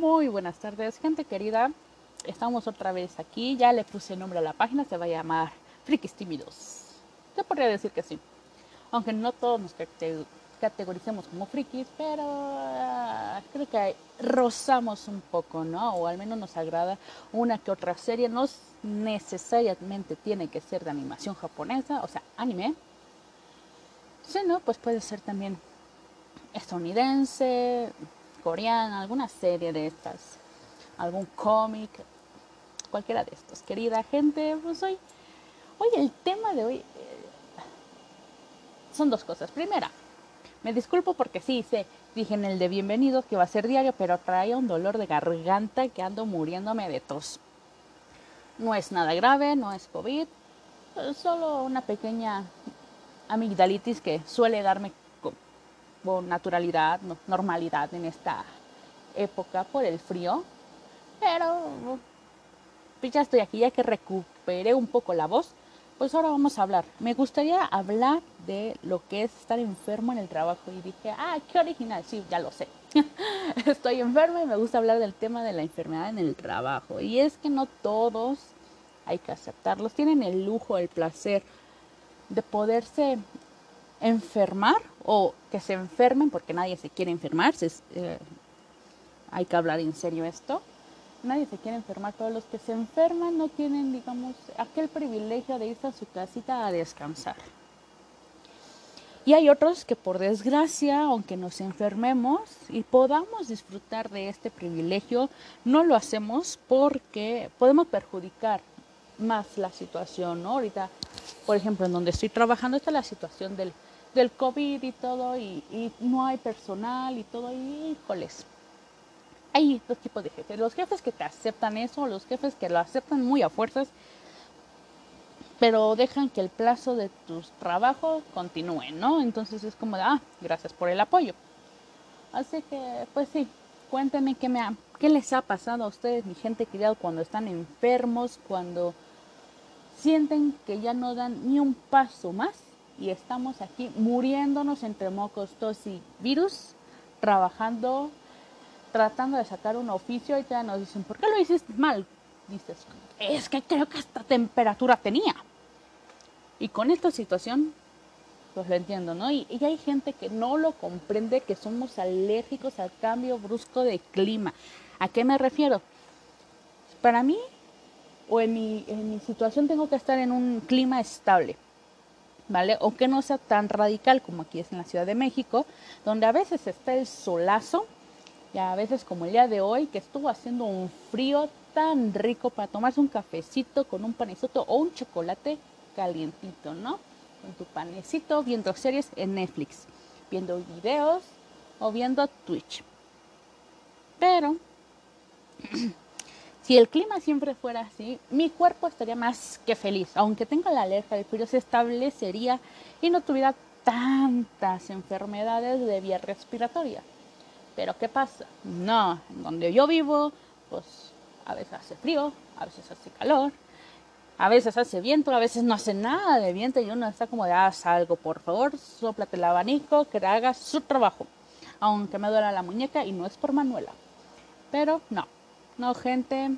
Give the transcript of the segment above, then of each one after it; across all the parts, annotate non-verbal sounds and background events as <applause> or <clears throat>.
Muy buenas tardes, gente querida. Estamos otra vez aquí. Ya le puse nombre a la página. Se va a llamar Frikis Tímidos. Se podría decir que sí. Aunque no todos nos categoricemos como frikis, pero uh, creo que rozamos un poco, ¿no? O al menos nos agrada una que otra serie. No necesariamente tiene que ser de animación japonesa, o sea, anime. Si no, pues puede ser también estadounidense, coreana, alguna serie de estas, algún cómic, cualquiera de estos. Querida gente, pues hoy, hoy el tema de hoy eh, son dos cosas. Primera, me disculpo porque sí, sé, dije en el de bienvenidos que va a ser diario, pero traía un dolor de garganta que ando muriéndome de tos. No es nada grave, no es COVID, solo una pequeña amigdalitis que suele darme con naturalidad, normalidad en esta época por el frío. Pero pues ya estoy aquí, ya que recuperé un poco la voz, pues ahora vamos a hablar. Me gustaría hablar de lo que es estar enfermo en el trabajo y dije, ah, qué original, sí, ya lo sé. <laughs> estoy enferma y me gusta hablar del tema de la enfermedad en el trabajo. Y es que no todos, hay que aceptarlos, tienen el lujo, el placer de poderse enfermar o que se enfermen, porque nadie se quiere enfermar, eh, hay que hablar en serio esto, nadie se quiere enfermar, todos los que se enferman no tienen, digamos, aquel privilegio de irse a su casita a descansar. Y hay otros que por desgracia, aunque nos enfermemos y podamos disfrutar de este privilegio, no lo hacemos porque podemos perjudicar más la situación. Ahorita, por ejemplo, en donde estoy trabajando está la situación del del COVID y todo, y, no hay personal y todo, y híjoles. Hay dos tipos de jefes. Los jefes que te aceptan eso, los jefes que lo aceptan muy a fuerzas, pero dejan que el plazo de tus trabajos continúe, ¿no? Entonces es como de, ah, gracias por el apoyo. Así que, pues sí, cuéntenme qué, me qué les ha pasado a ustedes, mi gente querida, cuando están enfermos, cuando sienten que ya no dan ni un paso más y estamos aquí muriéndonos entre mocos, tos y virus, trabajando, tratando de sacar un oficio y ya nos dicen, ¿por qué lo hiciste mal? Dices, es que creo que esta temperatura tenía. Y con esta situación, pues lo entiendo, ¿no? Y, y hay gente que no lo comprende, que somos alérgicos al cambio brusco de clima. ¿A qué me refiero? Para mí, o en mi, en mi situación, tengo que estar en un clima estable ¿vale? O que no sea tan radical como aquí es en la Ciudad de México, donde a veces está el solazo y a veces como el día de hoy que estuvo haciendo un frío tan rico para tomarse un cafecito con un panecito o un chocolate calientito, ¿no? Con tu panecito viendo series en Netflix, viendo videos o viendo Twitch. Pero <clears throat> Si el clima siempre fuera así, mi cuerpo estaría más que feliz. Aunque tenga la alerta del frío, se establecería y no tuviera tantas enfermedades de vía respiratoria. Pero ¿qué pasa? No, donde yo vivo, pues a veces hace frío, a veces hace calor, a veces hace viento, a veces no hace nada de viento y uno está como de, haz algo, por favor, soplate el abanico, que haga su trabajo. Aunque me duela la muñeca y no es por Manuela. Pero no, no, gente.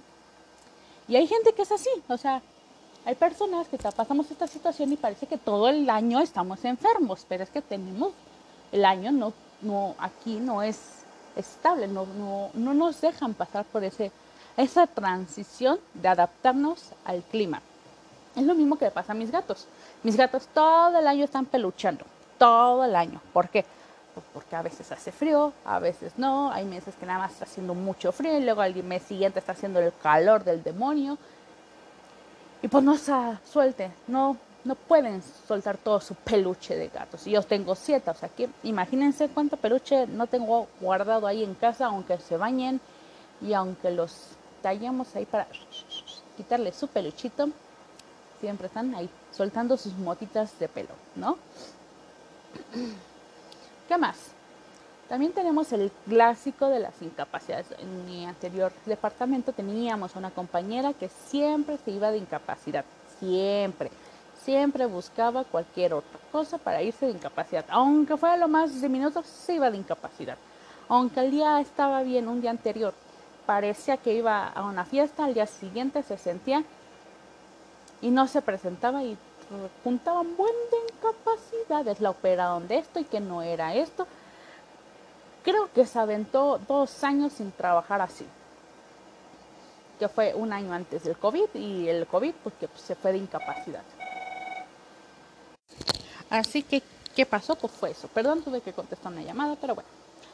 Y hay gente que es así, o sea, hay personas que pasamos esta situación y parece que todo el año estamos enfermos, pero es que tenemos, el año no, no, aquí no es estable, no, no, no nos dejan pasar por ese, esa transición de adaptarnos al clima. Es lo mismo que pasa a mis gatos. Mis gatos todo el año están peluchando, todo el año. ¿Por qué? Pues porque a veces hace frío, a veces no, hay meses que nada más está haciendo mucho frío y luego al mes siguiente está haciendo el calor del demonio. Y pues no se suelte, no, no pueden soltar todo su peluche de gatos. Y yo tengo siete, o sea que imagínense cuánto peluche no tengo guardado ahí en casa, aunque se bañen y aunque los tallemos ahí para quitarle su peluchito, siempre están ahí soltando sus motitas de pelo, ¿no? ¿Qué más? También tenemos el clásico de las incapacidades. En mi anterior departamento teníamos una compañera que siempre se iba de incapacidad, siempre, siempre buscaba cualquier otra cosa para irse de incapacidad. Aunque fuera lo más diminuto, se iba de incapacidad. Aunque el día estaba bien, un día anterior, parecía que iba a una fiesta, al día siguiente se sentía y no se presentaba y juntaban buen de incapacidades, la operaron de esto y que no era esto. Creo que se aventó dos años sin trabajar así, que fue un año antes del COVID y el COVID porque pues, se fue de incapacidad. Así que, ¿qué pasó? Pues fue eso. Perdón, tuve que contestar una llamada, pero bueno.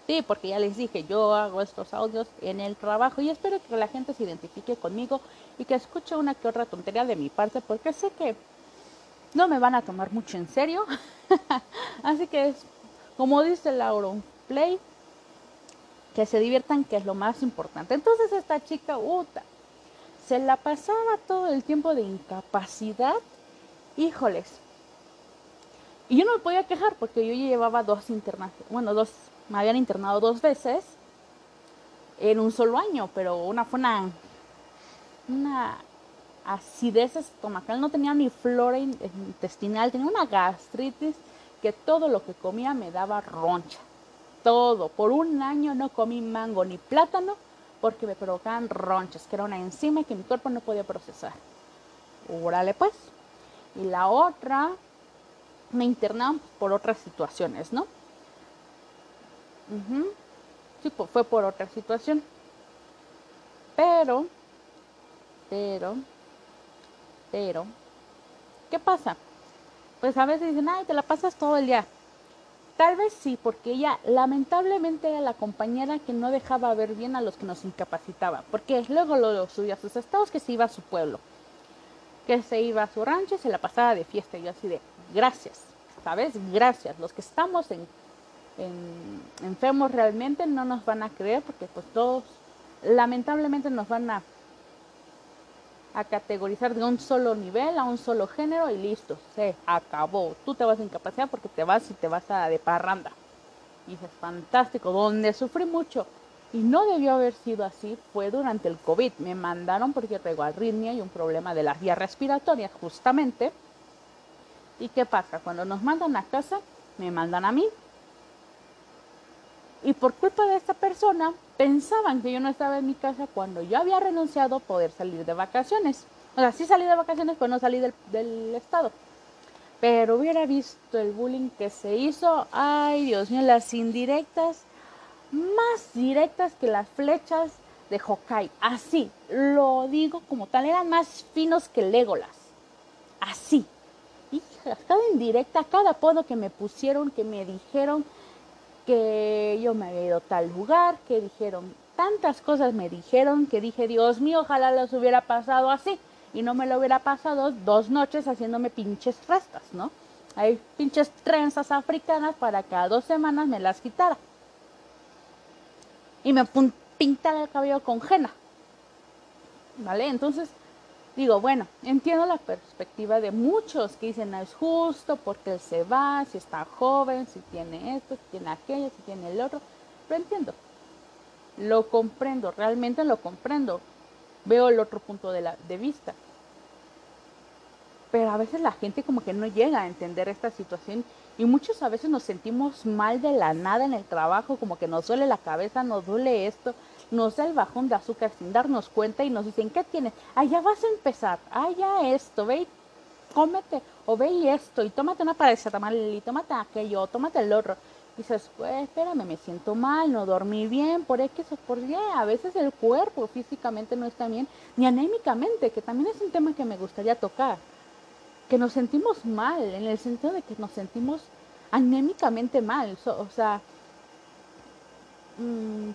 Sí, porque ya les dije, yo hago estos audios en el trabajo y espero que la gente se identifique conmigo y que escuche una que otra tontería de mi parte, porque sé que no me van a tomar mucho en serio. <laughs> Así que es, como dice Lauro, play, que se diviertan, que es lo más importante. Entonces esta chica, uta, se la pasaba todo el tiempo de incapacidad. Híjoles. Y yo no me podía quejar porque yo llevaba dos internaciones, bueno, dos me habían internado dos veces en un solo año, pero una fue una, una acidez estomacal, no tenía ni flora intestinal, tenía una gastritis que todo lo que comía me daba roncha. Todo. Por un año no comí mango ni plátano porque me provocaban ronchas, que era una enzima que mi cuerpo no podía procesar. Órale pues. Y la otra, me internaron por otras situaciones, ¿no? Sí, pues fue por otra situación. Pero, pero, pero, ¿qué pasa? Pues a veces dicen, ay, te la pasas todo el día. Tal vez sí, porque ella lamentablemente era la compañera que no dejaba ver bien a los que nos incapacitaba, porque luego lo, subía a sus estados que se iba a su pueblo, que se iba a su rancho y se la pasaba de fiesta. Y yo así de, gracias, ¿sabes? Gracias. Los que estamos en enfermos realmente no nos van a creer porque pues todos lamentablemente nos van a, a categorizar de un solo nivel, a un solo género y listo, se acabó. Tú te vas a incapacidad porque te vas y te vas a de parranda. Y es fantástico, donde sufrí mucho. Y no debió haber sido así, fue durante el COVID. Me mandaron porque traigo arritmia y un problema de las vías respiratorias, justamente. ¿Y qué pasa? Cuando nos mandan a casa, me mandan a mí, y por culpa de esta persona, pensaban que yo no estaba en mi casa cuando yo había renunciado a poder salir de vacaciones. O sea, sí salí de vacaciones, pero no salí del, del estado. Pero hubiera visto el bullying que se hizo. Ay, Dios mío, las indirectas, más directas que las flechas de Hokai. Así, lo digo como tal, eran más finos que Legolas. Así. Y cada indirecta, cada apodo que me pusieron, que me dijeron, que yo me había ido tal lugar, que dijeron tantas cosas, me dijeron que dije, Dios mío, ojalá les hubiera pasado así y no me lo hubiera pasado dos noches haciéndome pinches restas, ¿no? Hay pinches trenzas africanas para que a dos semanas me las quitara. Y me pintara el cabello con henna. ¿Vale? Entonces, digo, bueno, entiendo la perspectiva de muchos que dicen, no es justo porque él se va, si está joven, si tiene esto, si tiene aquello, si tiene el otro, pero entiendo, lo comprendo, realmente lo comprendo, veo el otro punto de, la, de vista. Pero a veces la gente como que no llega a entender esta situación y muchos a veces nos sentimos mal de la nada en el trabajo, como que nos duele la cabeza, nos duele esto, nos da el bajón de azúcar sin darnos cuenta y nos dicen, ¿qué tienes? Ah, ya vas a empezar, ah, ya esto, ve y cómete, o ve y esto, y tómate una paracetamol, y tómate aquello, tómate el otro. Y dices, pues espérame, me siento mal, no dormí bien, por X o por Y. A veces el cuerpo físicamente no está bien, ni anémicamente, que también es un tema que me gustaría tocar. Que nos sentimos mal, en el sentido de que nos sentimos anémicamente mal. o sea, mmm,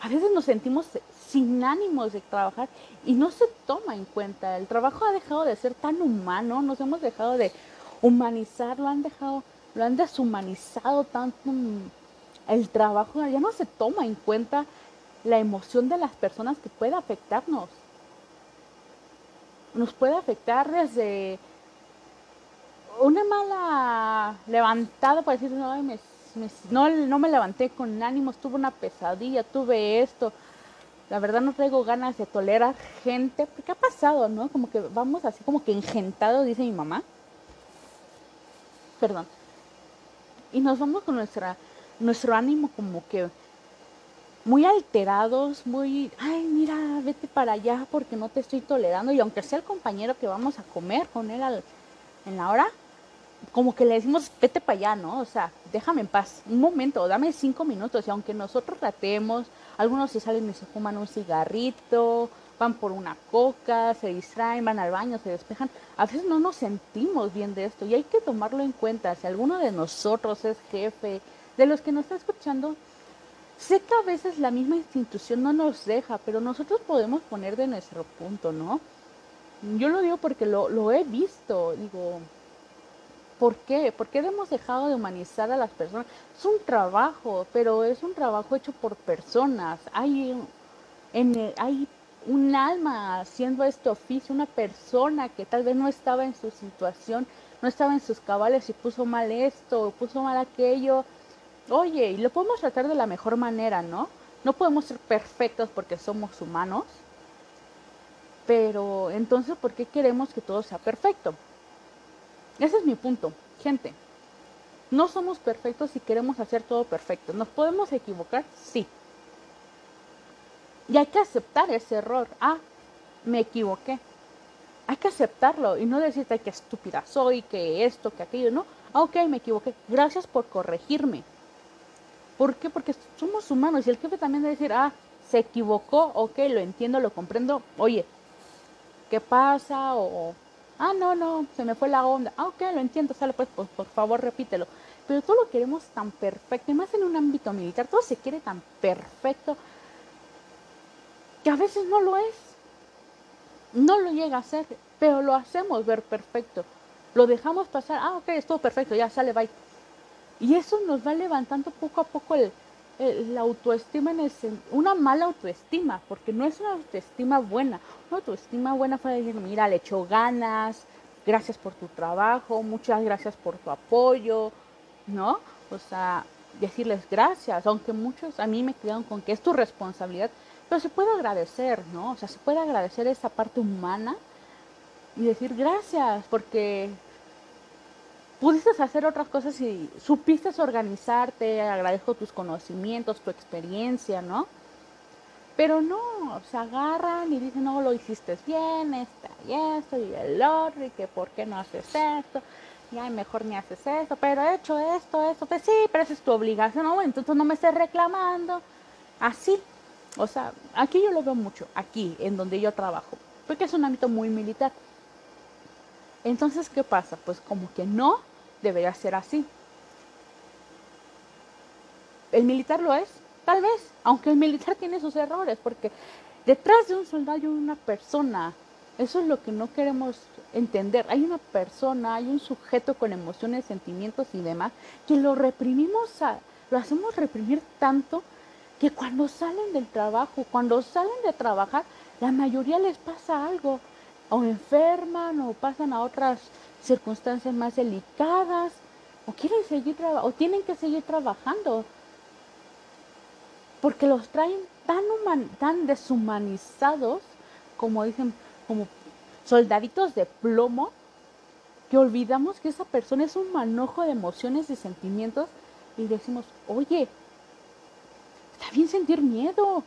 a veces nos sentimos sin ánimos de trabajar y no se toma en cuenta. El trabajo ha dejado de ser tan humano, nos hemos dejado de humanizar, lo han dejado, lo han deshumanizado tanto el trabajo, ya no se toma en cuenta la emoción de las personas que puede afectarnos. Nos puede afectar desde una mala levantada para decir, no, me no, no me levanté con ánimos, tuve una pesadilla, tuve esto. La verdad no traigo ganas de tolerar gente. ¿Qué ha pasado, no? Como que vamos así como que engentado, dice mi mamá. Perdón. Y nos vamos con nuestra, nuestro ánimo como que muy alterados, muy, ay, mira, vete para allá porque no te estoy tolerando. Y aunque sea el compañero que vamos a comer con él en la hora, como que le decimos, vete para allá, ¿no? O sea, déjame en paz, un momento, dame cinco minutos. Y aunque nosotros ratemos, algunos se salen y se fuman un cigarrito, van por una coca, se distraen, van al baño, se despejan. A veces no nos sentimos bien de esto y hay que tomarlo en cuenta. Si alguno de nosotros es jefe, de los que nos está escuchando, sé que a veces la misma institución no nos deja, pero nosotros podemos poner de nuestro punto, ¿no? Yo lo digo porque lo, lo he visto, digo, ¿Por qué? ¿Por qué hemos dejado de humanizar a las personas? Es un trabajo, pero es un trabajo hecho por personas. Hay, un alma haciendo este oficio, una persona que tal vez no estaba en su situación, no estaba en sus cabales y puso mal esto, puso mal aquello. Oye, y lo podemos tratar de la mejor manera, ¿no? No podemos ser perfectos porque somos humanos, pero entonces, ¿por qué queremos que todo sea perfecto? Ese es mi punto, gente. No somos perfectos y queremos hacer todo perfecto. ¿Nos podemos equivocar? Sí. Y hay que aceptar ese error. Ah, me equivoqué. Hay que aceptarlo y no decirte que estúpida soy, que esto, que aquello. No, ah, ok, me equivoqué. Gracias por corregirme. ¿Por qué? Porque somos humanos y el jefe también debe decir, ah, se equivocó, ok, lo entiendo, lo comprendo. Oye, ¿qué pasa? O, Ah, no, no, se me fue la onda. Ah, ok, lo entiendo, sale pues, pues, por favor repítelo. Pero todo lo queremos tan perfecto, y más en un ámbito militar, todo se quiere tan perfecto que a veces no lo es. No lo llega a ser, pero lo hacemos ver perfecto. Lo dejamos pasar, ah, ok, estuvo perfecto, ya sale, bye. Y eso nos va levantando poco a poco el, la autoestima en el, una mala autoestima, porque no es una autoestima buena. Una autoestima buena fue decir, mira, le echo ganas, gracias por tu trabajo, muchas gracias por tu apoyo, ¿no? O sea, decirles gracias, aunque muchos a mí me quedan con que es tu responsabilidad, pero se puede agradecer, ¿no? O sea, se puede agradecer esa parte humana y decir gracias, porque pudiste hacer otras cosas y supiste organizarte, agradezco tus conocimientos, tu experiencia, ¿no? Pero no, se agarran y dicen, no, lo hiciste bien, esta y esto y el otro, y que por qué no haces esto, y ay, mejor ni haces esto, pero he hecho esto, esto, pues sí, pero esa es tu obligación, no, entonces no me estés reclamando, así, o sea, aquí yo lo veo mucho, aquí, en donde yo trabajo, porque es un ámbito muy militar. Entonces, ¿qué pasa? Pues como que no, debería ser así. ¿El militar lo es? Tal vez, aunque el militar tiene sus errores, porque detrás de un soldado hay una persona. Eso es lo que no queremos entender. Hay una persona, hay un sujeto con emociones, sentimientos y demás, que lo reprimimos, lo hacemos reprimir tanto que cuando salen del trabajo, cuando salen de trabajar, la mayoría les pasa algo, o enferman o pasan a otras circunstancias más delicadas o quieren seguir o tienen que seguir trabajando porque los traen tan tan deshumanizados como dicen como soldaditos de plomo que olvidamos que esa persona es un manojo de emociones y sentimientos y decimos, "Oye, está bien sentir miedo.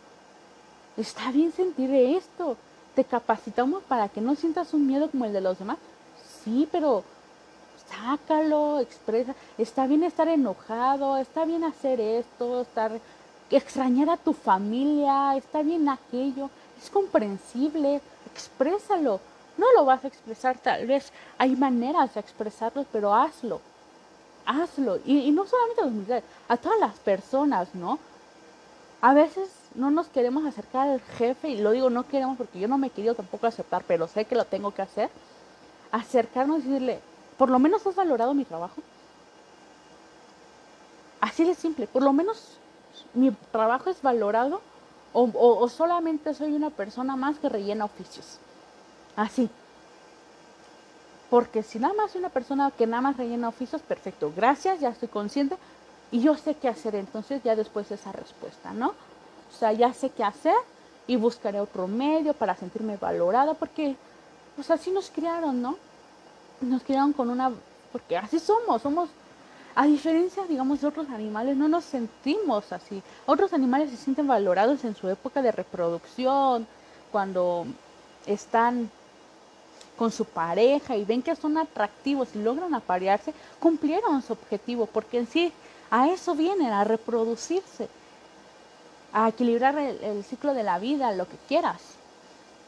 Está bien sentir esto. Te capacitamos para que no sientas un miedo como el de los demás." Sí, pero sácalo, expresa. Está bien estar enojado, está bien hacer esto, estar extrañar a tu familia, está bien aquello, es comprensible, exprésalo. No lo vas a expresar, tal vez hay maneras de expresarlo, pero hazlo. Hazlo. Y, no solamente a los militares, a todas las personas, ¿no? A veces no nos queremos acercar al jefe, y lo digo no queremos porque yo no me he querido tampoco aceptar, pero sé que lo tengo que hacer acercarnos y decirle, por lo menos has valorado mi trabajo. Así de simple, por lo menos mi trabajo es valorado o, solamente soy una persona más que rellena oficios. Así. Porque si nada más soy una persona que nada más rellena oficios, perfecto, gracias, ya estoy consciente y yo sé qué hacer entonces ya después de esa respuesta, ¿no? O sea, ya sé qué hacer y buscaré otro medio para sentirme valorada porque pues así nos criaron, ¿no? Nos criaron con una, porque así somos, somos, A diferencia, digamos, de otros animales, no nos sentimos así. Otros animales se sienten valorados en su época de reproducción, cuando están con su pareja y ven que son atractivos y logran aparearse, cumplieron su objetivo, porque en sí a eso vienen, a reproducirse, a equilibrar el, el ciclo de la vida, lo que quieras.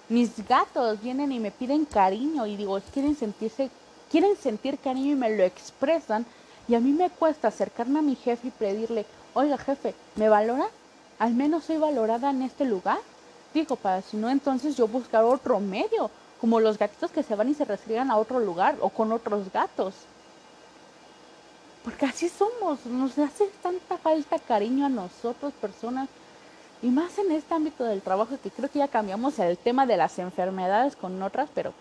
Mis gatos vienen y me piden cariño y digo, quieren sentirse, quieren sentir cariño y me lo expresan y a mí me cuesta acercarme a mi jefe y pedirle, oiga jefe, ¿me valora? Al menos soy valorada en este lugar. Dijo, para si no, entonces yo buscar otro medio, como los gatitos que se van y se restringen a otro lugar o con otros gatos. Porque así somos, nos hace tanta falta cariño a nosotros, personas, y más en este ámbito del trabajo que creo que ya cambiamos el tema de las enfermedades con otras, pero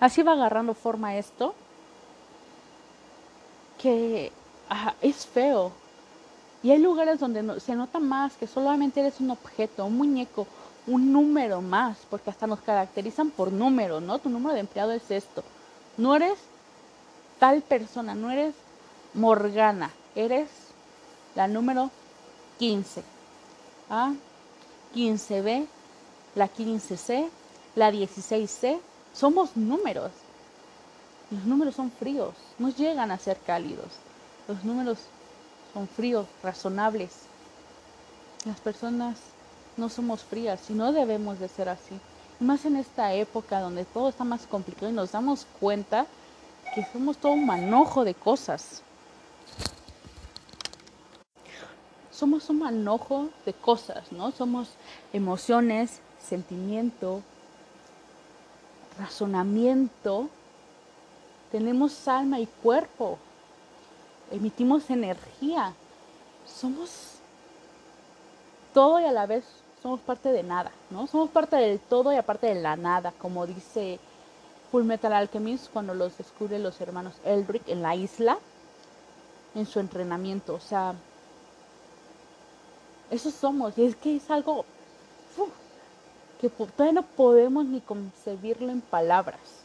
así va agarrando forma esto que es feo. Y hay lugares donde se nota más que solamente eres un objeto, un muñeco, un número más, porque hasta nos caracterizan por número, ¿no? Tu número de empleado es esto. No eres tal persona, no eres Morgana, eres la número 15. ¿Ah? 15B, la 15C, la 16C. Somos números. Los números son fríos, no llegan a ser cálidos. Los números son fríos, razonables. Las personas no somos frías y no debemos de ser así. más en esta época donde todo está más complicado y nos damos cuenta que somos todo un manojo de cosas. Somos un manojo de cosas, ¿no? Somos emociones, sentimiento, razonamiento tenemos alma y cuerpo. Emitimos energía. Somos todo y a la vez somos parte de nada, ¿no? Somos parte del todo y aparte de la nada, como dice Full Metal Alchemist cuando los descubre los hermanos Eldrick en la isla, en su entrenamiento. O sea, eso somos. Y es que es algo que todavía no podemos ni concebirlo en palabras.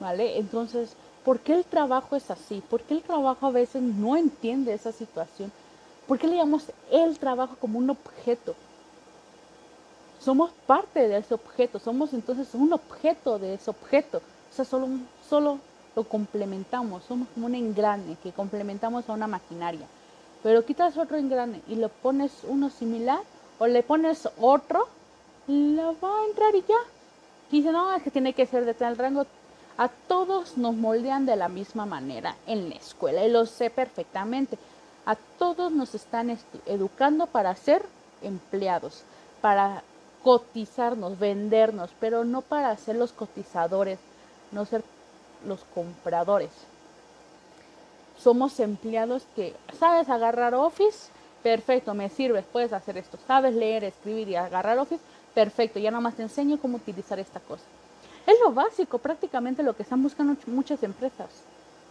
¿vale? Entonces, ¿por qué el trabajo es así? ¿Por qué el trabajo a veces no entiende esa situación? ¿Por qué le llamamos el trabajo como un objeto? Somos parte de ese objeto, somos entonces un objeto de ese objeto. O sea, solo, solo lo complementamos, somos como un engrane que complementamos a una maquinaria. Pero quitas otro engrane y le pones uno similar o le pones otro, la va a entrar y ya. dice, no, es que tiene que ser de tal rango, a todos nos moldean de la misma manera en la escuela y lo sé perfectamente. A todos nos están educando para ser empleados, para cotizarnos, vendernos, pero no para ser los cotizadores, no ser los compradores. Somos empleados que, ¿sabes agarrar Office? Perfecto, me sirve, puedes hacer esto. ¿Sabes leer, escribir y agarrar Office? Perfecto, ya nomás te enseño cómo utilizar esta cosa. Es lo básico, prácticamente lo que están buscando muchas empresas.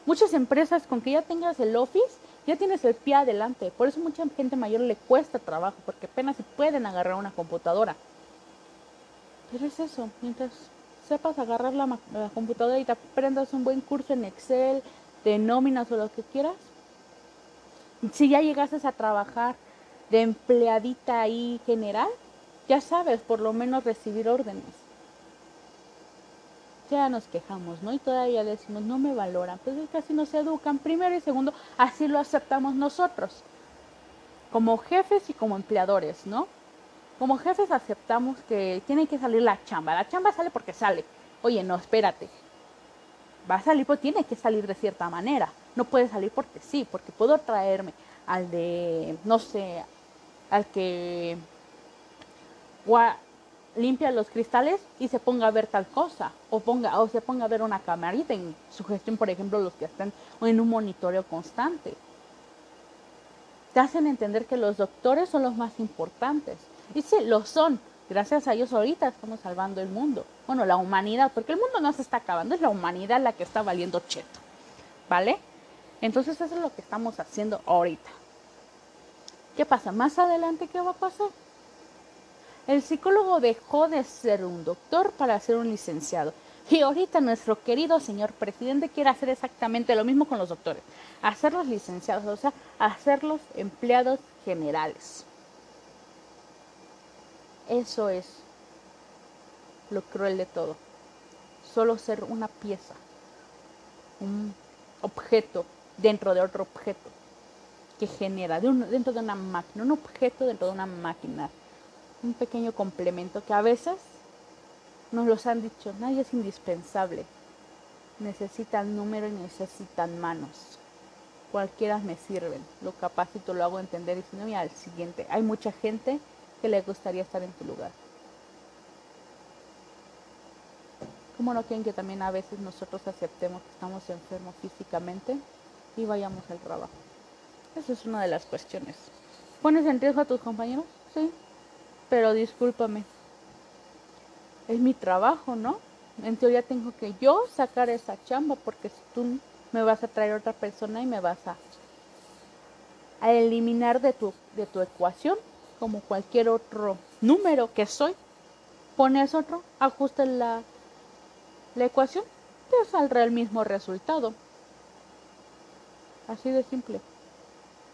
Muchas empresas con que ya tengas el office, ya tienes el pie adelante. Por eso mucha gente mayor le cuesta trabajo, porque apenas pueden agarrar una computadora. Pero es eso, mientras sepas agarrar la, la computadora y te aprendas un buen curso en Excel, de nóminas o lo que quieras. Si ya llegases a trabajar de empleadita ahí general, ya sabes por lo menos recibir órdenes. Ya nos quejamos, ¿no? Y todavía decimos, no me valoran, pues es que así nos educan, primero y segundo, así lo aceptamos nosotros, como jefes y como empleadores, ¿no? Como jefes aceptamos que tiene que salir la chamba, la chamba sale porque sale, oye, no, espérate, va a salir, pues tiene que salir de cierta manera, no puede salir porque sí, porque puedo traerme al de, no sé, al que limpia los cristales y se ponga a ver tal cosa o ponga o se ponga a ver una camarita en su gestión, por ejemplo, los que están en un monitoreo constante. Te hacen entender que los doctores son los más importantes. Y sí, lo son. Gracias a ellos ahorita estamos salvando el mundo. Bueno, la humanidad, porque el mundo no se está acabando, es la humanidad la que está valiendo cheto. ¿Vale? Entonces eso es lo que estamos haciendo ahorita. ¿Qué pasa? Más adelante, ¿qué va a pasar? El psicólogo dejó de ser un doctor para ser un licenciado. Y ahorita nuestro querido señor presidente quiere hacer exactamente lo mismo con los doctores, hacerlos licenciados, o sea, hacerlos empleados generales. Eso es lo cruel de todo. Solo ser una pieza, un objeto dentro de otro objeto que genera dentro de una máquina, un objeto dentro de una máquina, un pequeño complemento que a veces nos los han dicho, nadie es indispensable, necesitan número y necesitan manos, cualquiera me sirven, lo capacito, lo hago entender y si no, mira, al siguiente, hay mucha gente que le gustaría estar en tu lugar. ¿Cómo no quieren que también a veces nosotros aceptemos que estamos enfermos físicamente y vayamos al trabajo? Esa es una de las cuestiones. ¿Pones en riesgo a tus compañeros? Sí. Pero discúlpame. Es mi trabajo, ¿no? En teoría tengo que yo sacar esa chamba porque si tú me vas a traer otra persona y me vas a, a eliminar de tu, de tu ecuación como cualquier otro número que soy, pones otro, ajusta la, la ecuación, te saldrá el mismo resultado. Así de simple.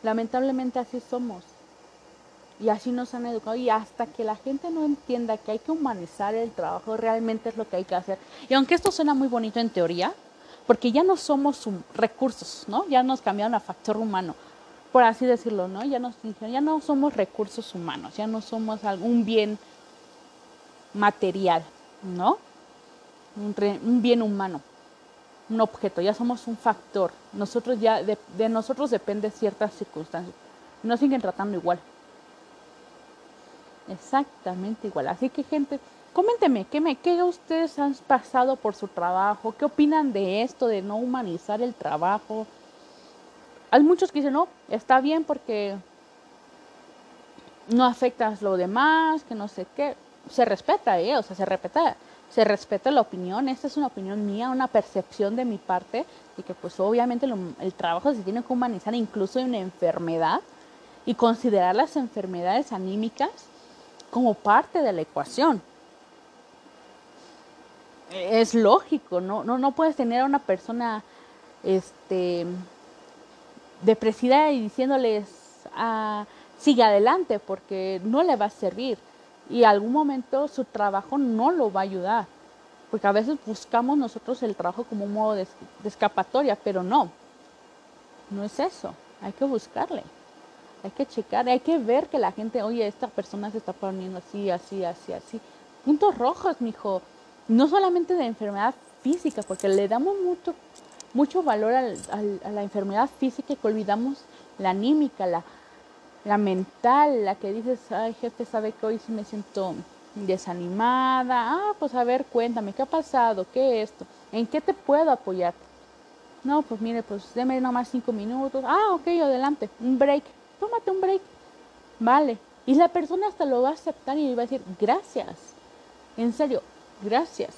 Lamentablemente así somos. Y así nos han educado. Y hasta que la gente no entienda que hay que humanizar el trabajo, realmente es lo que hay que hacer. Y aunque esto suena muy bonito en teoría, porque ya no somos recursos, ¿no? Ya nos cambiaron a factor humano, por así decirlo, ¿no? Ya, nos, ya no somos recursos humanos, ya no somos algún bien material, ¿no? un bien humano un objeto, ya somos un factor. Nosotros ya, de, nosotros depende ciertas circunstancias. No siguen tratando igual. Exactamente igual. Así que gente, coménteme, ¿qué, me, ¿qué ustedes han pasado por su trabajo? ¿Qué opinan de esto, de no humanizar el trabajo? Hay muchos que dicen, no, está bien porque no afectas lo demás, que no sé qué. Se respeta, ¿eh? O sea, se respeta se respeta la opinión, esta es una opinión mía, una percepción de mi parte, y que pues obviamente el trabajo se tiene que humanizar incluso en una enfermedad y considerar las enfermedades anímicas como parte de la ecuación. Es lógico, no, no, no puedes tener a una persona este, depresida y diciéndoles ah, sigue adelante porque no le va a servir y algún momento su trabajo no lo va a ayudar. Porque a veces buscamos nosotros el trabajo como un modo de, escapatoria, pero no. No es eso. Hay que buscarle. Hay que checar, hay que ver que la gente, oye, esta persona se está poniendo así, así, así, así. Puntos rojos, mijo. No solamente de enfermedad física, porque le damos mucho, mucho valor a la enfermedad física y que olvidamos la anímica, la, la mental, la que dices, ay jefe, sabe que hoy sí me siento desanimada, ah, pues a ver, cuéntame, ¿qué ha pasado? ¿Qué es esto? ¿En qué te puedo apoyar? No, pues mire, pues deme nomás cinco minutos. Ah, ok, adelante, un break. Tómate un break. Vale. Y la persona hasta lo va a aceptar y va a decir, gracias. En serio, gracias.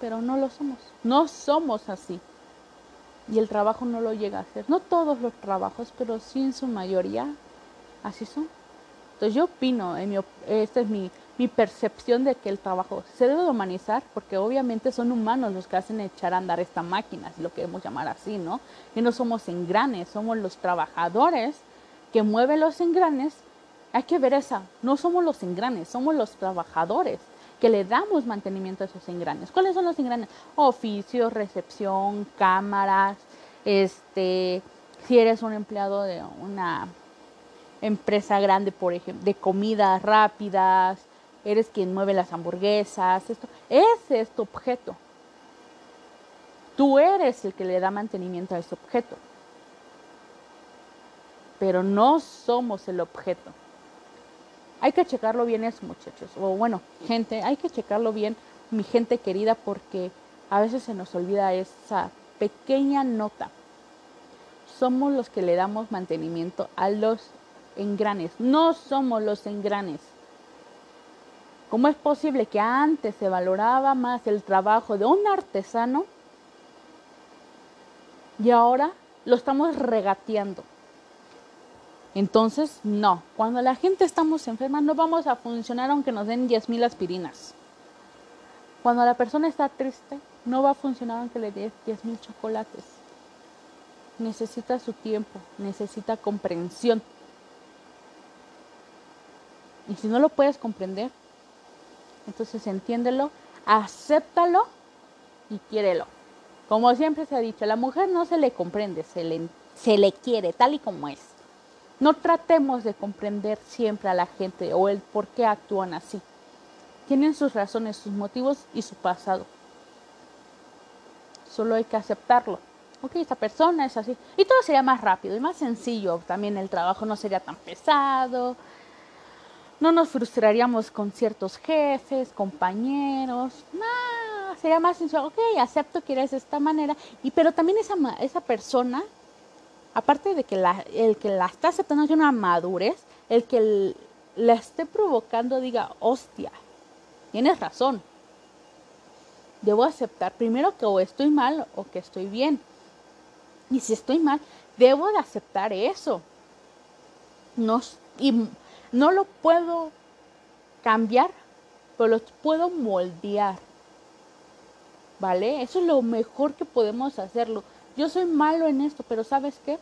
Pero no lo somos. No somos así y el trabajo no lo llega a hacer. No todos los trabajos, pero sí en su mayoría así son. Entonces yo opino, en esta es mi, mi percepción de que el trabajo se debe humanizar porque obviamente son humanos los que hacen echar a andar esta máquina, si lo queremos llamar así, ¿no? Y no somos engranes, somos los trabajadores que mueven los engranes. Hay que ver esa, no somos los engranes, somos los trabajadores que le damos mantenimiento a esos engranes. ¿Cuáles son los engranes? Oficios, recepción, cámaras, este, si eres un empleado de una empresa grande, por ejemplo, de comidas rápidas, eres quien mueve las hamburguesas, esto, ese es tu objeto. Tú eres el que le da mantenimiento a ese objeto. Pero no somos el objeto. Hay que checarlo bien eso, muchachos. O bueno, gente, hay que checarlo bien, mi gente querida, porque a veces se nos olvida esa pequeña nota. Somos los que le damos mantenimiento a los engranes. No somos los engranes. ¿Cómo es posible que antes se valoraba más el trabajo de un artesano y ahora lo estamos regateando? Entonces, no, cuando la gente estamos enferma no vamos a funcionar aunque nos den 10.000 aspirinas. Cuando la persona está triste, no va a funcionar aunque le des 10 mil chocolates. Necesita su tiempo, necesita comprensión. Y si no lo puedes comprender, entonces entiéndelo, acéptalo y quiérelo. Como siempre se ha dicho, a la mujer no se le comprende, se le, quiere tal y como es. No tratemos de comprender siempre a la gente o el por qué actúan así. Tienen sus razones, sus motivos y su pasado. Solo hay que aceptarlo. Ok, esta persona es así. Y todo sería más rápido y más sencillo. También el trabajo no sería tan pesado. No nos frustraríamos con ciertos jefes, compañeros. No, sería más sencillo. Ok, acepto que eres de esta manera. Y pero también esa, esa persona, aparte de que la, el que la está aceptando tiene una madurez, el que la esté provocando diga, hostia, tienes razón. Debo aceptar primero que o estoy mal o que estoy bien. Y si estoy mal, debo de aceptar eso. No, y no lo puedo cambiar, pero lo puedo moldear. ¿Vale? Eso es lo mejor que podemos hacerlo. Yo soy malo en esto, pero ¿sabes qué?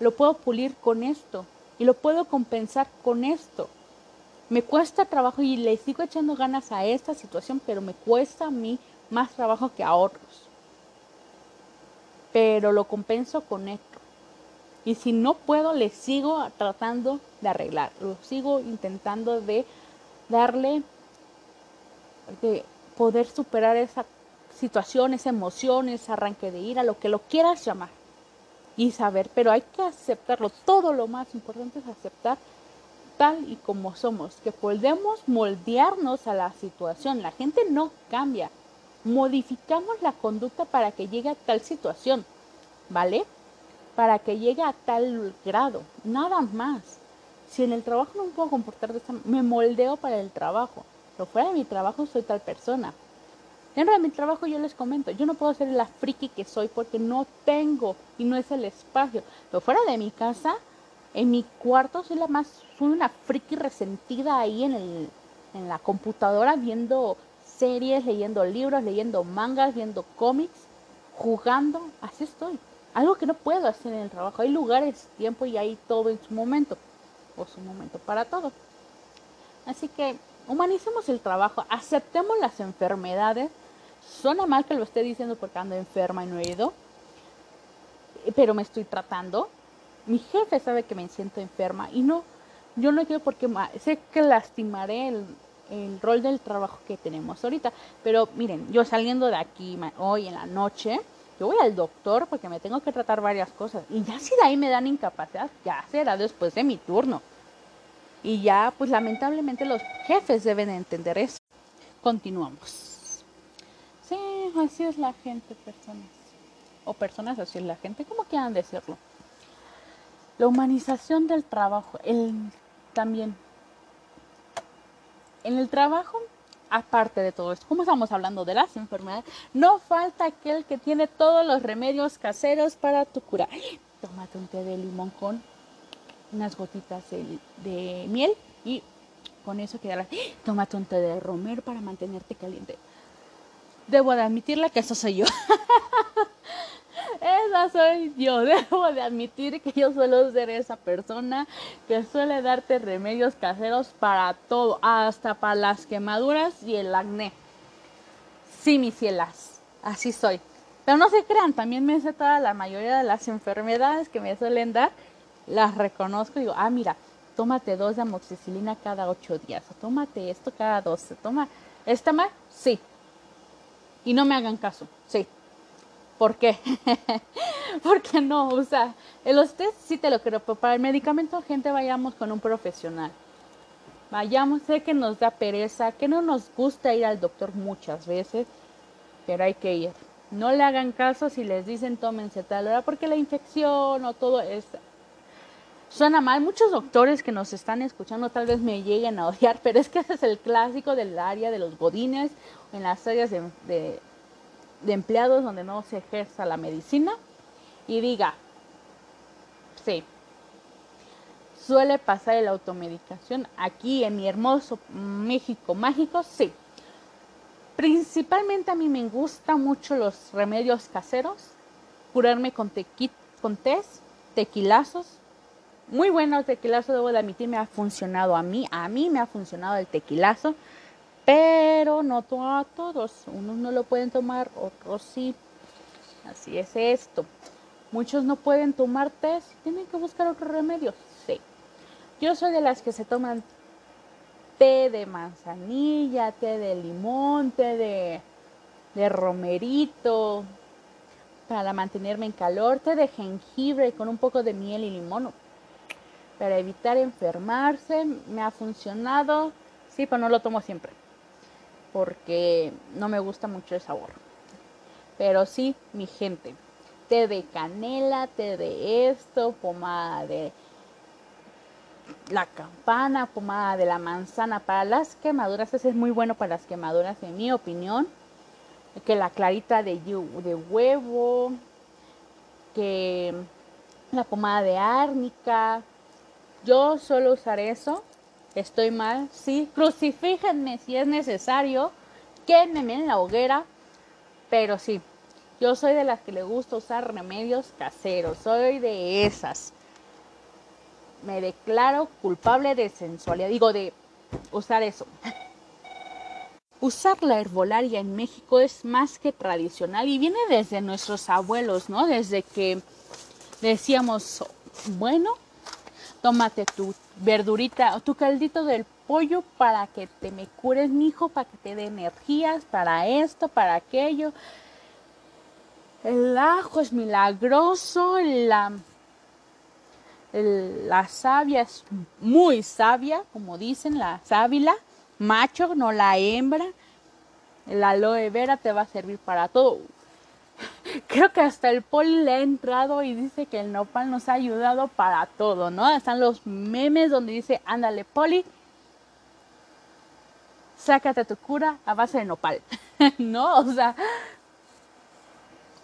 Lo puedo pulir con esto y lo puedo compensar con esto. Me cuesta trabajo y le sigo echando ganas a esta situación, pero me cuesta a mí más trabajo que a otros. Pero lo compenso con esto. Y si no puedo, le sigo tratando de arreglar. Lo sigo intentando de darle, de poder superar esa situación, esa emoción, ese arranque de ira, lo que lo quieras llamar. Y saber, pero hay que aceptarlo. Todo lo más importante es aceptar tal y como somos, que podemos moldearnos a la situación. La gente no cambia. Modificamos la conducta para que llegue a tal situación, ¿vale? Para que llegue a tal grado, nada más. Si en el trabajo no me puedo comportar de esta me moldeo para el trabajo. Pero fuera de mi trabajo soy tal persona. Dentro de mi trabajo yo les comento, yo no puedo ser la friki que soy porque no tengo y no es el espacio. Pero fuera de mi casa, en mi cuarto soy la más, soy una friki resentida ahí en, el, en la computadora viendo series, leyendo libros, leyendo mangas, viendo cómics, jugando, así estoy. Algo que no puedo hacer en el trabajo. Hay lugares, tiempo y hay todo en su momento, o su momento para todo. Así que humanicemos el trabajo, aceptemos las enfermedades. Suena mal que lo esté diciendo porque ando enferma y no he ido, pero me estoy tratando mi jefe sabe que me siento enferma y no, yo no quiero porque sé que lastimaré el, el rol del trabajo que tenemos ahorita. Pero miren, yo saliendo de aquí hoy en la noche, yo voy al doctor porque me tengo que tratar varias cosas. Y ya si de ahí me dan incapacidad, ya será después de mi turno. Y ya, pues lamentablemente los jefes deben entender eso. Continuamos. Sí, así es la gente, personas. O personas, así es la gente, como quieran decirlo. La humanización del trabajo, el, también. En el trabajo, aparte de todo esto, como estamos hablando de las enfermedades, no falta aquel que tiene todos los remedios caseros para tu cura. Tómate un té de limón con unas gotitas de, miel y con eso quedará. Tómate un té de romero para mantenerte caliente. Debo de admitirle que eso soy yo. <laughs> esa soy yo. <laughs> Debo de admitir que yo suelo ser esa persona que suele darte remedios caseros para todo, hasta para las quemaduras y el acné. Sí, mis cielas, así soy. Pero no se crean, también me sé toda la mayoría de las enfermedades que me suelen dar, las reconozco y digo, ah, mira, tómate dos de amoxicilina cada ocho días, o tómate esto cada doce, toma, ¿está mal? Sí. Y no me hagan caso, sí. ¿Por qué? <laughs> Porque no, o sea, los test sí te lo creo, pero para el medicamento, gente, vayamos con un profesional. Vayamos, sé que nos da pereza, que no nos gusta ir al doctor muchas veces, pero hay que ir. No le hagan caso si les dicen tómense tal hora, porque la infección o todo es... Suena mal, muchos doctores que nos están escuchando tal vez me lleguen a odiar, <laughs> pero es que ese es el clásico del área de los godines, en las áreas de de empleados donde no se ejerza la medicina y diga, sí, suele pasar la automedicación aquí en mi hermoso México mágico, sí. Principalmente a mí me gustan mucho los remedios caseros, curarme con, tequi, con tés, tequilazos. Muy bueno el tequilazo, debo de admitir, me ha funcionado a mí. A mí me ha funcionado el tequilazo, pero no a todos. Unos no lo pueden tomar, otros sí. Así es esto. Muchos no pueden tomar té, tienen que buscar otros remedios. Sí. Yo soy de las que se toman té de manzanilla, té de limón, té de, de romerito, para mantenerme en calor, té de jengibre con un poco de miel y limón, para evitar enfermarse, me ha funcionado, sí, pero no lo tomo siempre, porque no me gusta mucho el sabor. Pero sí, mi gente, té de canela, té de esto, pomada de la campana, pomada de la manzana para las quemaduras. Ese es muy bueno para las quemaduras, en mi opinión. Que la clarita de, de huevo, que la pomada de árnica. Yo solo usaré eso. Estoy mal. Sí, crucifíjenme si es necesario. Quémeme en la hoguera. Pero sí, yo soy de las que le gusta usar remedios caseros. Soy de esas me declaro culpable de sensualidad, digo, de usar eso. <laughs> Usar la herbolaria en México es más que tradicional y viene desde nuestros abuelos, ¿no? Desde que decíamos, bueno, tómate tu verdurita, tu caldito del pollo para que te me cures, mi hijo, para que te dé energías, para esto, para aquello. El ajo es milagroso, la la savia es muy sabia, como dicen, la sábila, macho, no la hembra. El aloe vera te va a servir para todo. Creo que hasta el poli le ha entrado y dice que el nopal nos ha ayudado para todo, ¿no? Están los memes donde dice, ándale, poli, sácate tu cura a base de nopal, <laughs> ¿no? O sea,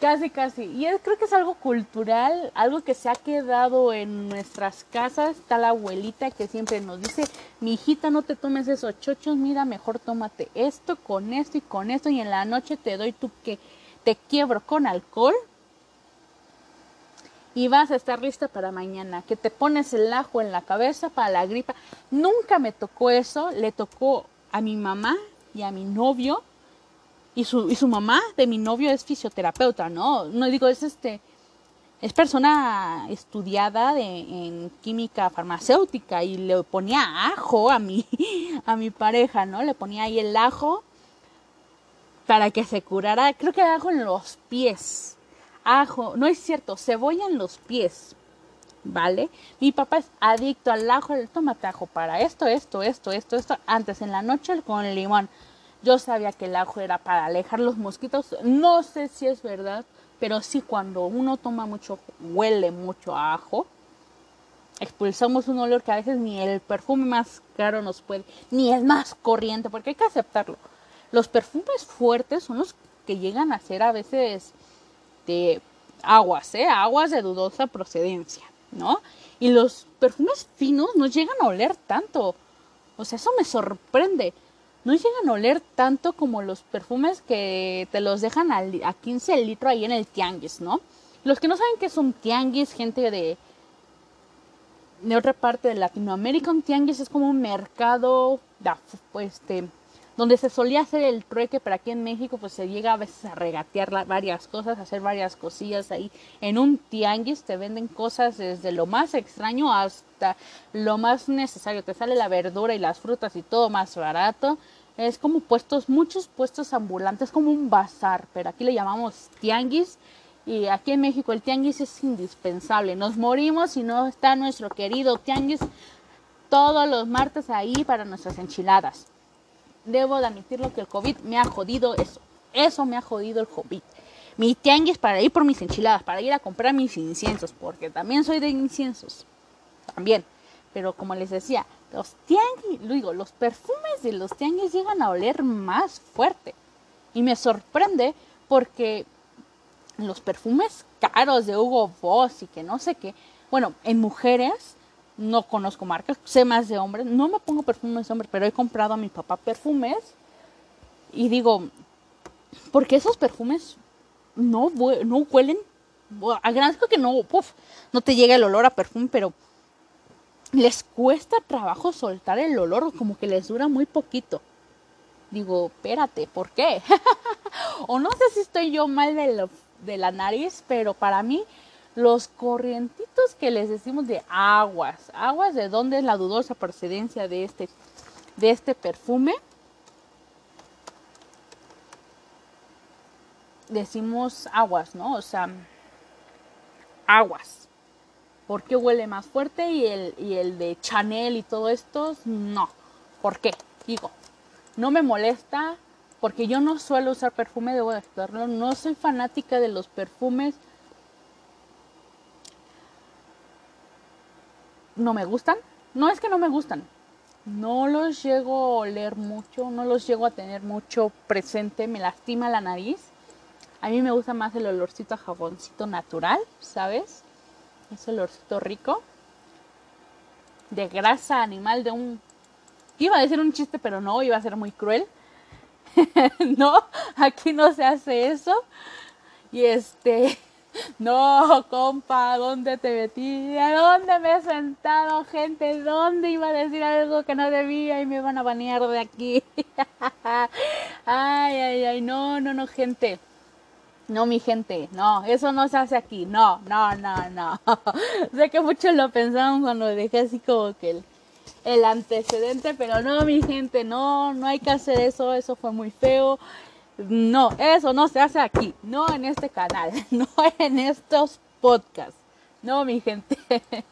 Casi, casi. Y creo que es algo cultural, algo que se ha quedado en nuestras casas. Está la abuelita que siempre nos dice, mi hijita, no te tomes esos chochos, mira, mejor tómate esto con esto y con esto y en la noche te doy tu que te quiebro con alcohol y vas a estar lista para mañana, que te pones el ajo en la cabeza para la gripa. Nunca me tocó eso, le tocó a mi mamá y a mi novio y su, y su mamá de mi novio es fisioterapeuta, ¿no? No digo, es este, es persona estudiada de, en química farmacéutica y le ponía ajo a mi, <laughs> a mi pareja, ¿no? Le ponía ahí el ajo para que se curara, creo que ajo en los pies, ajo, no es cierto, cebolla en los pies, ¿vale? Mi papá es adicto al ajo, el tómate ajo para esto, esto, esto, esto, esto, antes en la noche con limón. Yo sabía que el ajo era para alejar los mosquitos. No sé si es verdad, pero sí cuando uno toma mucho, huele mucho ajo, expulsamos un olor que a veces ni el perfume más caro nos puede, ni el más corriente, porque hay que aceptarlo. Los perfumes fuertes son los que llegan a ser a veces de aguas, ¿eh? aguas de dudosa procedencia, ¿no? Y los perfumes finos no llegan a oler tanto. O sea, eso me sorprende no llegan a oler tanto como los perfumes que te los dejan a, a 15 el litro ahí en el tianguis, ¿no? Los que no saben qué es un tianguis, gente de, de otra parte de Latinoamérica, un tianguis es como un mercado pues, este, donde se solía hacer el trueque, pero aquí en México pues se llega a veces a regatear varias cosas, a hacer varias cosillas ahí. En un tianguis te venden cosas desde lo más extraño hasta lo más necesario. Te sale la verdura y las frutas y todo más barato es como puestos, muchos puestos ambulantes, como un bazar, pero aquí le llamamos tianguis. Y aquí en México el tianguis es indispensable. Nos morimos si no está nuestro querido tianguis todos los martes ahí para nuestras enchiladas. Debo de admitirlo que el COVID me ha jodido eso. Eso me ha jodido el COVID. Mi tianguis para ir por mis enchiladas, para ir a comprar mis inciensos, porque también soy de inciensos. También. Pero como les decía, los tianguis, digo, los perfumes de los tianguis llegan a oler más fuerte. Y me sorprende porque los perfumes caros de Hugo Boss y que no sé qué, bueno, en mujeres no conozco marcas, sé más de hombres, no me pongo perfumes de hombres, pero he comprado a mi papá perfumes Y digo, porque esos perfumes no, no huelen. Agradezco que no, no te llegue el olor a perfume, pero les cuesta trabajo soltar el olor, como que les dura muy poquito. Digo, espérate, ¿por qué? <laughs> o no sé si estoy yo mal de, de la nariz, pero para mí los corrientitos que les decimos de aguas, aguas de dónde es la dudosa procedencia de este, de este perfume. Decimos aguas, ¿no? O sea, aguas. ¿Por qué huele más fuerte y el, y el de Chanel y todo esto? No. ¿Por qué? Digo, no me molesta porque yo no suelo usar perfume, debo decirlo. No soy fanática de los perfumes no me gustan. No es que no me gustan. No los llego a oler mucho, no los llego a tener mucho presente, me lastima la nariz. A mí me gusta más el olorcito a jaboncito natural, ¿sabes? Ese olorcito rico. De grasa animal de un... Iba a decir un chiste, pero no, iba a ser muy cruel. <laughs> no, aquí no se hace eso. Y este... No, compa, ¿dónde te metí? ¿A dónde me he sentado, gente? ¿Dónde iba a decir algo que no debía y me van a banear de aquí? <laughs> ay, ay, ay, no, no, no, gente. No, mi gente, no, eso no se hace aquí, no, no, no, no. <laughs> sé que muchos lo pensaron cuando dejé así como que el, el antecedente, pero no, mi gente, no, no hay que hacer eso, eso fue muy feo. No, eso no se hace aquí, no en este canal, <laughs> no en estos podcasts. No, mi gente. <laughs>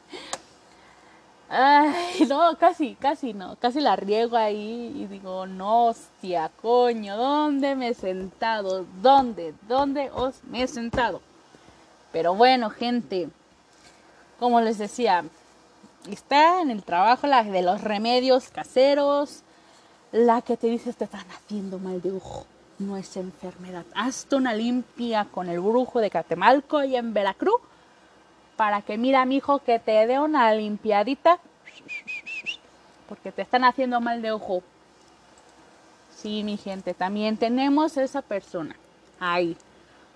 Ay, no, casi, casi no, casi la riego ahí y digo, no, hostia, coño, ¿dónde me he sentado? ¿Dónde? ¿Dónde os me he sentado? Pero bueno, gente, como les decía, está en el trabajo la de los remedios caseros, la que te dice te están haciendo mal de ojo no es enfermedad. Hazte una limpia con el brujo de Catemalco y en Veracruz para que mira, mi hijo, que te dé una limpiadita porque te están haciendo mal de ojo. Sí, mi gente, también tenemos esa persona ahí.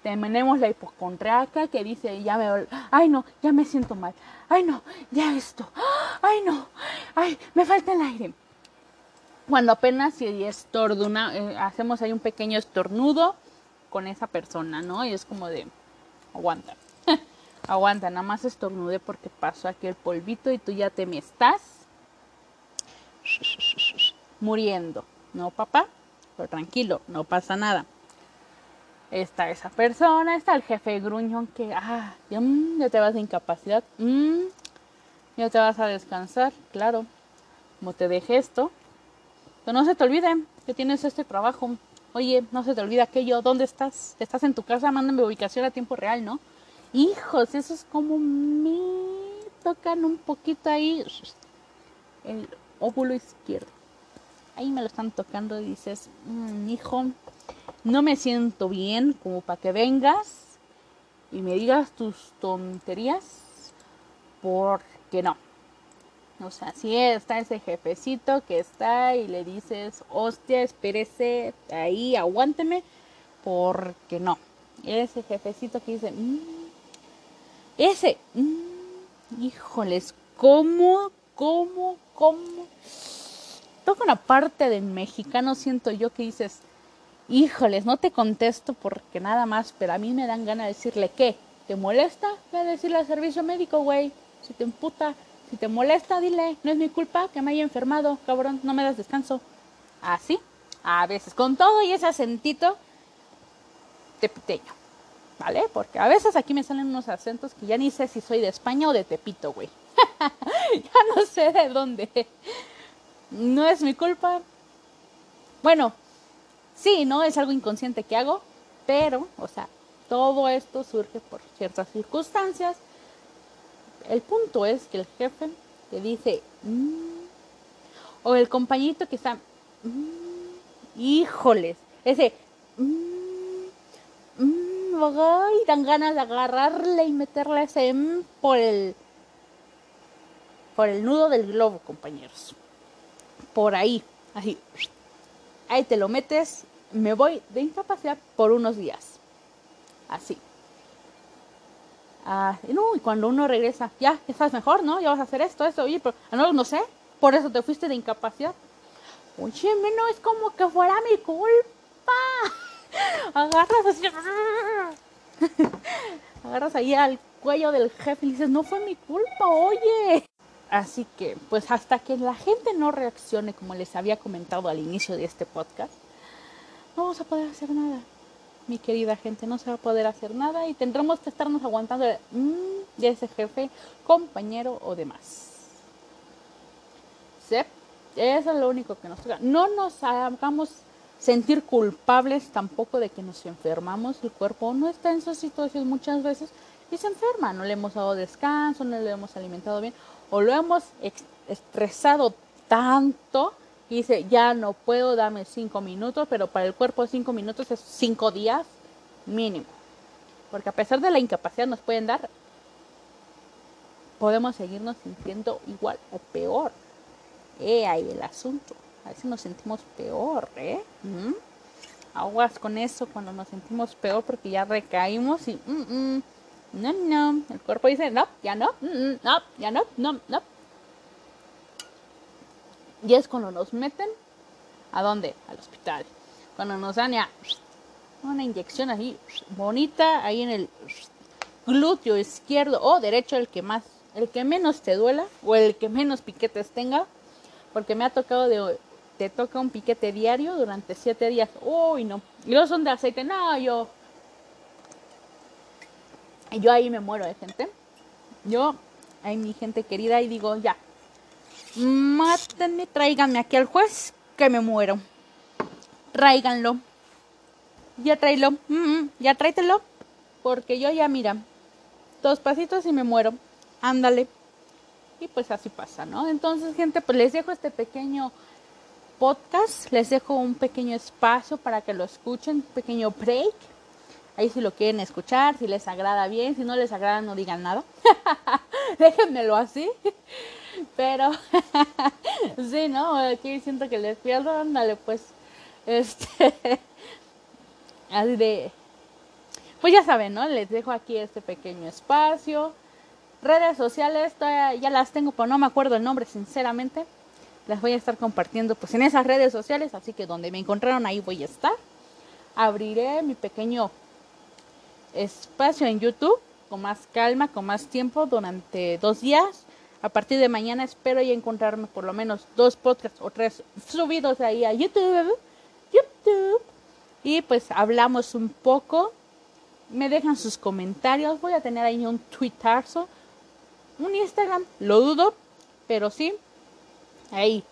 Tenemos la hipocondriaca que dice, ya me, ay no, ya me siento mal. Ay no, ya esto. Ay no, ay, me falta el aire cuando apenas si estornuna, eh, hacemos ahí un pequeño estornudo con esa persona, ¿no? Y es como de, aguanta, <laughs> aguanta, nada más estornude porque pasó aquí el polvito y tú ya te me estás muriendo, ¿no, papá? Pero tranquilo, no pasa nada. Está esa persona, está el jefe gruñón que, ah, ya, mm, te vas a incapacidad, mm, ya te vas a descansar, claro. Como te dejé esto, no se te olvide que tienes este trabajo. Oye, no se te olvide aquello. ¿Dónde estás? ¿Estás en tu casa? Mándame ubicación a tiempo real, ¿no? Hijos, eso es como me tocan un poquito ahí el óvulo izquierdo. Ahí me lo están tocando dices, mm, hijo, no me siento bien como para que vengas y me digas tus tonterías, porque no. O sea, si está ese jefecito que está y le dices, hostia, espérese ahí, aguánteme, porque no. Ese jefecito que dice, mm, ese, mm, híjoles, ¿cómo, cómo, cómo? Toca una parte del mexicano, siento yo que dices, híjoles, no te contesto porque nada más, pero a mí me dan ganas de decirle, ¿qué? ¿Te molesta? Ve a decirle al servicio médico, güey, si te emputa si te molesta, dile, no es mi culpa que me haya enfermado, cabrón, no me das descanso. Así, a veces, con todo y ese acentito tepiteño, ¿vale? Porque a veces aquí me salen unos acentos que ya ni sé si soy de España o de Tepito, güey. <laughs> ya no sé de dónde. No es mi culpa. Bueno, sí, ¿no? Es algo inconsciente que hago, pero, o sea, todo esto surge por ciertas circunstancias el punto es que el jefe te dice, mm", o el compañito que está, mm", híjoles, ese, mmm, dan ganas de agarrarle y meterle ese por el, por el nudo del globo, compañeros. Por ahí, así. Ahí te lo metes me voy de incapacidad por unos días. Así. Ah, no, y cuando uno regresa, ya, estás mejor, ¿no? Ya vas a hacer esto, esto, oye, pero no, no sé, por eso te fuiste de incapacidad. Oye, no es como que fuera mi culpa. <laughs> Agarras así, <laughs> agarras ahí al cuello del jefe y dices, no fue mi culpa, oye. Así que, pues hasta que la gente no reaccione, como les había comentado al inicio de este podcast, no vamos a poder hacer nada mi querida gente, no se va a poder hacer nada y tendremos que estarnos aguantando mm, de ese jefe, compañero o demás. ¿Sí? Eso es lo único que nos toca. No nos hagamos sentir culpables tampoco de que nos enfermamos. El cuerpo no está en esas situaciones muchas veces y se enferma. No le hemos dado descanso, no le hemos alimentado bien o lo hemos estresado tanto dice, ya no puedo, dame cinco minutos, pero para el cuerpo cinco minutos es cinco días mínimo. Porque a pesar de la incapacidad nos pueden dar, podemos seguirnos sintiendo igual o peor. Eh, ahí el asunto. A veces nos sentimos peor, ¿eh? ¿Mm? Aguas con eso cuando nos sentimos peor porque ya recaímos y... Mm, mm, no, no. El cuerpo dice, no, ya no, no, ya no, no, no. Y es cuando nos meten, ¿a dónde? Al hospital. Cuando nos dan ya una inyección así bonita ahí en el glúteo izquierdo o derecho, el que más, el que menos te duela o el que menos piquetes tenga, porque me ha tocado de, te toca un piquete diario durante siete días. Uy, no. Y los son de aceite. No, yo. Yo ahí me muero de gente. Yo, ahí mi gente querida, y digo, ya, mátenme, tráiganme aquí al juez, que me muero. Tráiganlo. Ya tráelo, ya tráetelo, porque yo ya, mira, dos pasitos y me muero. Ándale. Y pues así pasa, ¿no? Entonces, gente, pues les dejo este pequeño podcast, les dejo un pequeño espacio para que lo escuchen, un pequeño break. Ahí si lo quieren escuchar, si les agrada bien, si no les agrada no digan nada. <laughs> Déjenmelo así. Pero, <laughs> sí, ¿no? Aquí siento que les pierdo, ándale, pues, este, <laughs> así de, pues ya saben, ¿no? Les dejo aquí este pequeño espacio. Redes sociales, ya las tengo, pero no me acuerdo el nombre, sinceramente. Las voy a estar compartiendo pues en esas redes sociales, así que donde me encontraron ahí voy a estar. Abriré mi pequeño espacio en YouTube con más calma, con más tiempo durante dos días a partir de mañana espero ya encontrarme por lo menos dos podcasts o tres subidos ahí a YouTube. YouTube. Y pues hablamos un poco. Me dejan sus comentarios. Voy a tener ahí un Twitterzo. Un Instagram. Lo dudo. Pero sí. Ahí.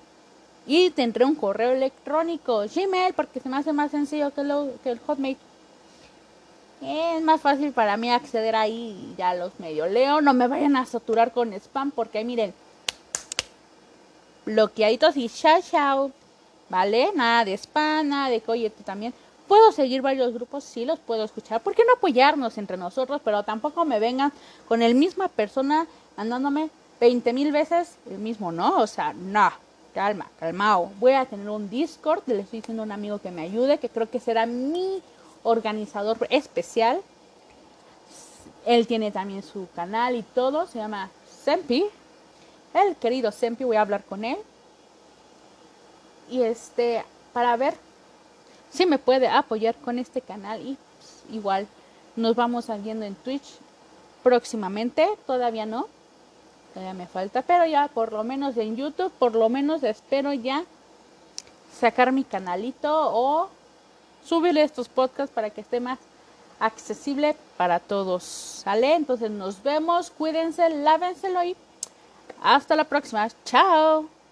Y tendré un correo electrónico. Gmail. Porque se me hace más sencillo que, lo, que el Hotmail. Es más fácil para mí acceder ahí ya los medio leo. No me vayan a saturar con spam porque miren, bloqueaditos y chao chao. ¿Vale? Nada de spam, nada de que también. Puedo seguir varios grupos, sí los puedo escuchar. ¿Por qué no apoyarnos entre nosotros? Pero tampoco me vengan con el misma persona mandándome 20 mil veces el mismo, ¿no? O sea, no. Calma, calmao. Voy a tener un Discord, le estoy diciendo a un amigo que me ayude, que creo que será mi organizador especial. Él tiene también su canal y todo, se llama Sempi. El querido Sempi, voy a hablar con él. Y este, para ver si me puede apoyar con este canal y pues, igual nos vamos viendo en Twitch próximamente, todavía no, todavía me falta, pero ya por lo menos en YouTube, por lo menos espero ya sacar mi canalito o subirle estos podcasts para que esté más accesible para todos. ¿Sale? Entonces nos vemos, cuídense, lávenselo y hasta la próxima. Chao.